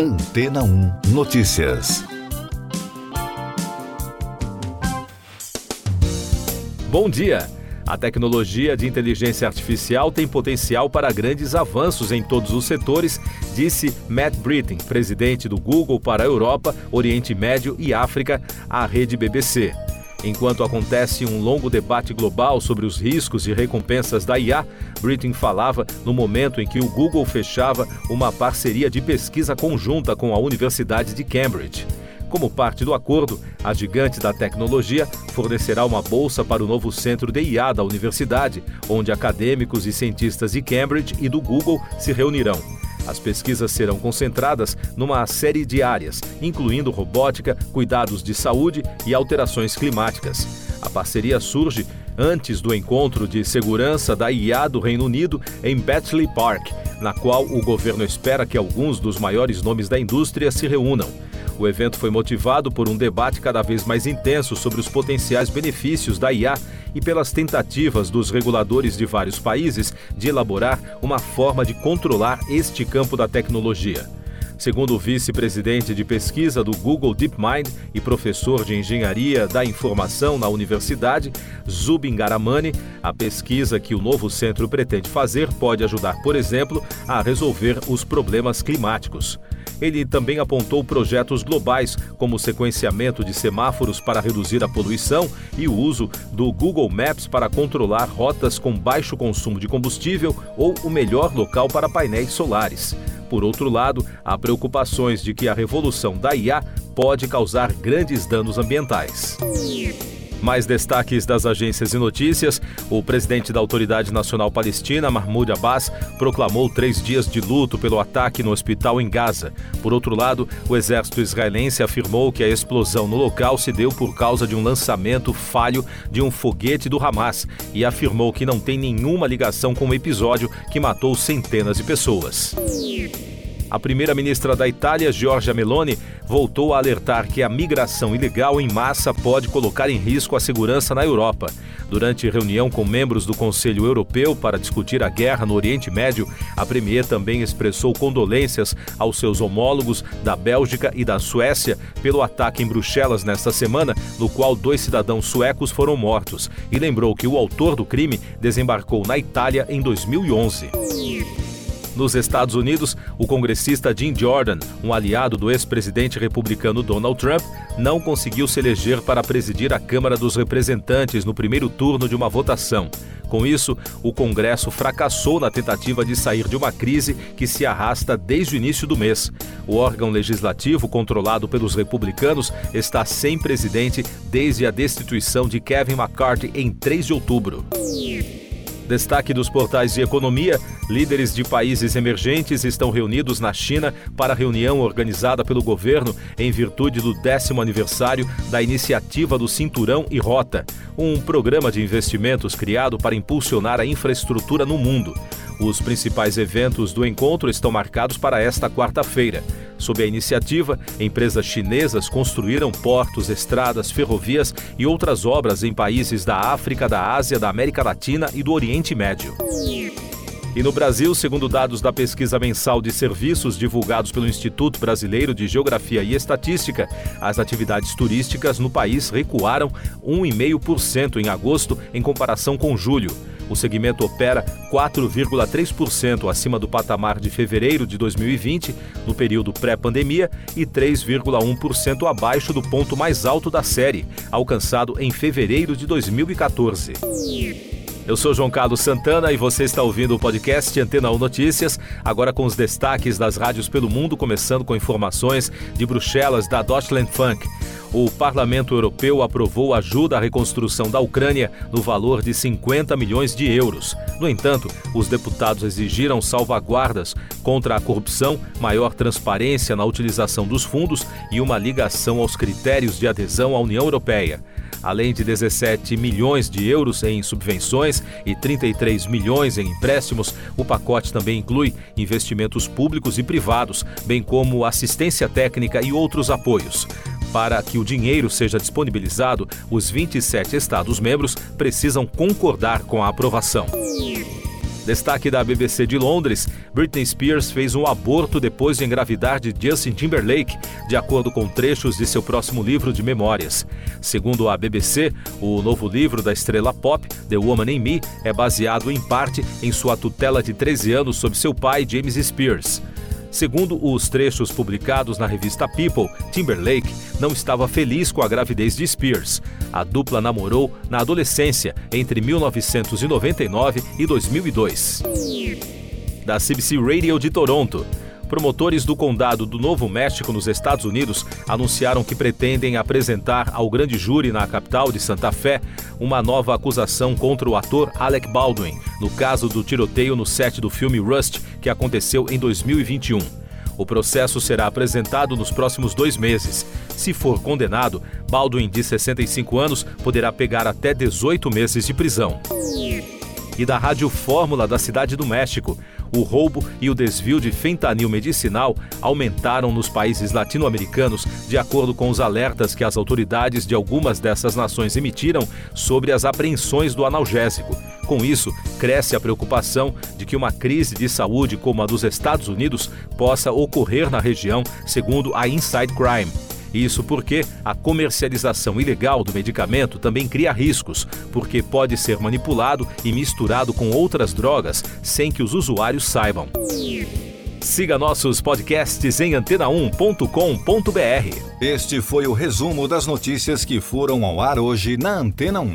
Antena 1 Notícias. Bom dia! A tecnologia de inteligência artificial tem potencial para grandes avanços em todos os setores, disse Matt Britton, presidente do Google para a Europa, Oriente Médio e África, à rede BBC. Enquanto acontece um longo debate global sobre os riscos e recompensas da IA, Britton falava no momento em que o Google fechava uma parceria de pesquisa conjunta com a Universidade de Cambridge. Como parte do acordo, a gigante da tecnologia fornecerá uma bolsa para o novo centro de IA da universidade, onde acadêmicos e cientistas de Cambridge e do Google se reunirão. As pesquisas serão concentradas numa série de áreas, incluindo robótica, cuidados de saúde e alterações climáticas. A parceria surge antes do encontro de segurança da IA do Reino Unido em Bletchley Park, na qual o governo espera que alguns dos maiores nomes da indústria se reúnam. O evento foi motivado por um debate cada vez mais intenso sobre os potenciais benefícios da IA e pelas tentativas dos reguladores de vários países de elaborar uma forma de controlar este campo da tecnologia. Segundo o vice-presidente de pesquisa do Google DeepMind e professor de engenharia da informação na universidade, Zubin Garamani, a pesquisa que o novo centro pretende fazer pode ajudar, por exemplo, a resolver os problemas climáticos. Ele também apontou projetos globais, como o sequenciamento de semáforos para reduzir a poluição e o uso do Google Maps para controlar rotas com baixo consumo de combustível ou o melhor local para painéis solares. Por outro lado, há preocupações de que a revolução da IA pode causar grandes danos ambientais. Mais destaques das agências de notícias: o presidente da Autoridade Nacional Palestina, Mahmoud Abbas, proclamou três dias de luto pelo ataque no hospital em Gaza. Por outro lado, o exército israelense afirmou que a explosão no local se deu por causa de um lançamento falho de um foguete do Hamas e afirmou que não tem nenhuma ligação com o episódio que matou centenas de pessoas. A primeira-ministra da Itália, Giorgia Meloni, voltou a alertar que a migração ilegal em massa pode colocar em risco a segurança na Europa. Durante reunião com membros do Conselho Europeu para discutir a guerra no Oriente Médio, a premier também expressou condolências aos seus homólogos da Bélgica e da Suécia pelo ataque em Bruxelas nesta semana, no qual dois cidadãos suecos foram mortos, e lembrou que o autor do crime desembarcou na Itália em 2011. Nos Estados Unidos, o congressista Jim Jordan, um aliado do ex-presidente republicano Donald Trump, não conseguiu se eleger para presidir a Câmara dos Representantes no primeiro turno de uma votação. Com isso, o Congresso fracassou na tentativa de sair de uma crise que se arrasta desde o início do mês. O órgão legislativo, controlado pelos republicanos, está sem presidente desde a destituição de Kevin McCarthy em 3 de outubro. Destaque dos portais de economia: líderes de países emergentes estão reunidos na China para a reunião organizada pelo governo em virtude do décimo aniversário da iniciativa do Cinturão e Rota, um programa de investimentos criado para impulsionar a infraestrutura no mundo. Os principais eventos do encontro estão marcados para esta quarta-feira. Sob a iniciativa, empresas chinesas construíram portos, estradas, ferrovias e outras obras em países da África, da Ásia, da América Latina e do Oriente Médio. E no Brasil, segundo dados da pesquisa mensal de serviços divulgados pelo Instituto Brasileiro de Geografia e Estatística, as atividades turísticas no país recuaram 1,5% em agosto em comparação com julho. O segmento opera 4,3% acima do patamar de fevereiro de 2020, no período pré-pandemia, e 3,1% abaixo do ponto mais alto da série, alcançado em fevereiro de 2014. Eu sou João Carlos Santana e você está ouvindo o podcast Antena 1 Notícias, agora com os destaques das rádios pelo mundo, começando com informações de Bruxelas da Deutschland Funk o Parlamento Europeu aprovou ajuda à reconstrução da Ucrânia no valor de 50 milhões de euros. No entanto, os deputados exigiram salvaguardas contra a corrupção, maior transparência na utilização dos fundos e uma ligação aos critérios de adesão à União Europeia. Além de 17 milhões de euros em subvenções e 33 milhões em empréstimos, o pacote também inclui investimentos públicos e privados, bem como assistência técnica e outros apoios. Para que o dinheiro seja disponibilizado, os 27 Estados-membros precisam concordar com a aprovação. Destaque da BBC de Londres: Britney Spears fez um aborto depois de engravidar de Justin Timberlake, de acordo com trechos de seu próximo livro de memórias. Segundo a BBC, o novo livro da estrela pop, The Woman in Me, é baseado em parte em sua tutela de 13 anos sobre seu pai, James Spears. Segundo os trechos publicados na revista People, Timberlake não estava feliz com a gravidez de Spears. A dupla namorou na adolescência, entre 1999 e 2002. Da CBC Radio de Toronto. Promotores do Condado do Novo México, nos Estados Unidos, anunciaram que pretendem apresentar ao grande júri na capital de Santa Fé uma nova acusação contra o ator Alec Baldwin, no caso do tiroteio no set do filme Rust, que aconteceu em 2021. O processo será apresentado nos próximos dois meses. Se for condenado, Baldwin, de 65 anos, poderá pegar até 18 meses de prisão. E da Rádio Fórmula da Cidade do México o roubo e o desvio de fentanil medicinal aumentaram nos países latino-americanos, de acordo com os alertas que as autoridades de algumas dessas nações emitiram sobre as apreensões do analgésico. Com isso, cresce a preocupação de que uma crise de saúde como a dos Estados Unidos possa ocorrer na região, segundo a Inside Crime. Isso porque a comercialização ilegal do medicamento também cria riscos, porque pode ser manipulado e misturado com outras drogas sem que os usuários saibam. Siga nossos podcasts em antena1.com.br. Este foi o resumo das notícias que foram ao ar hoje na Antena 1.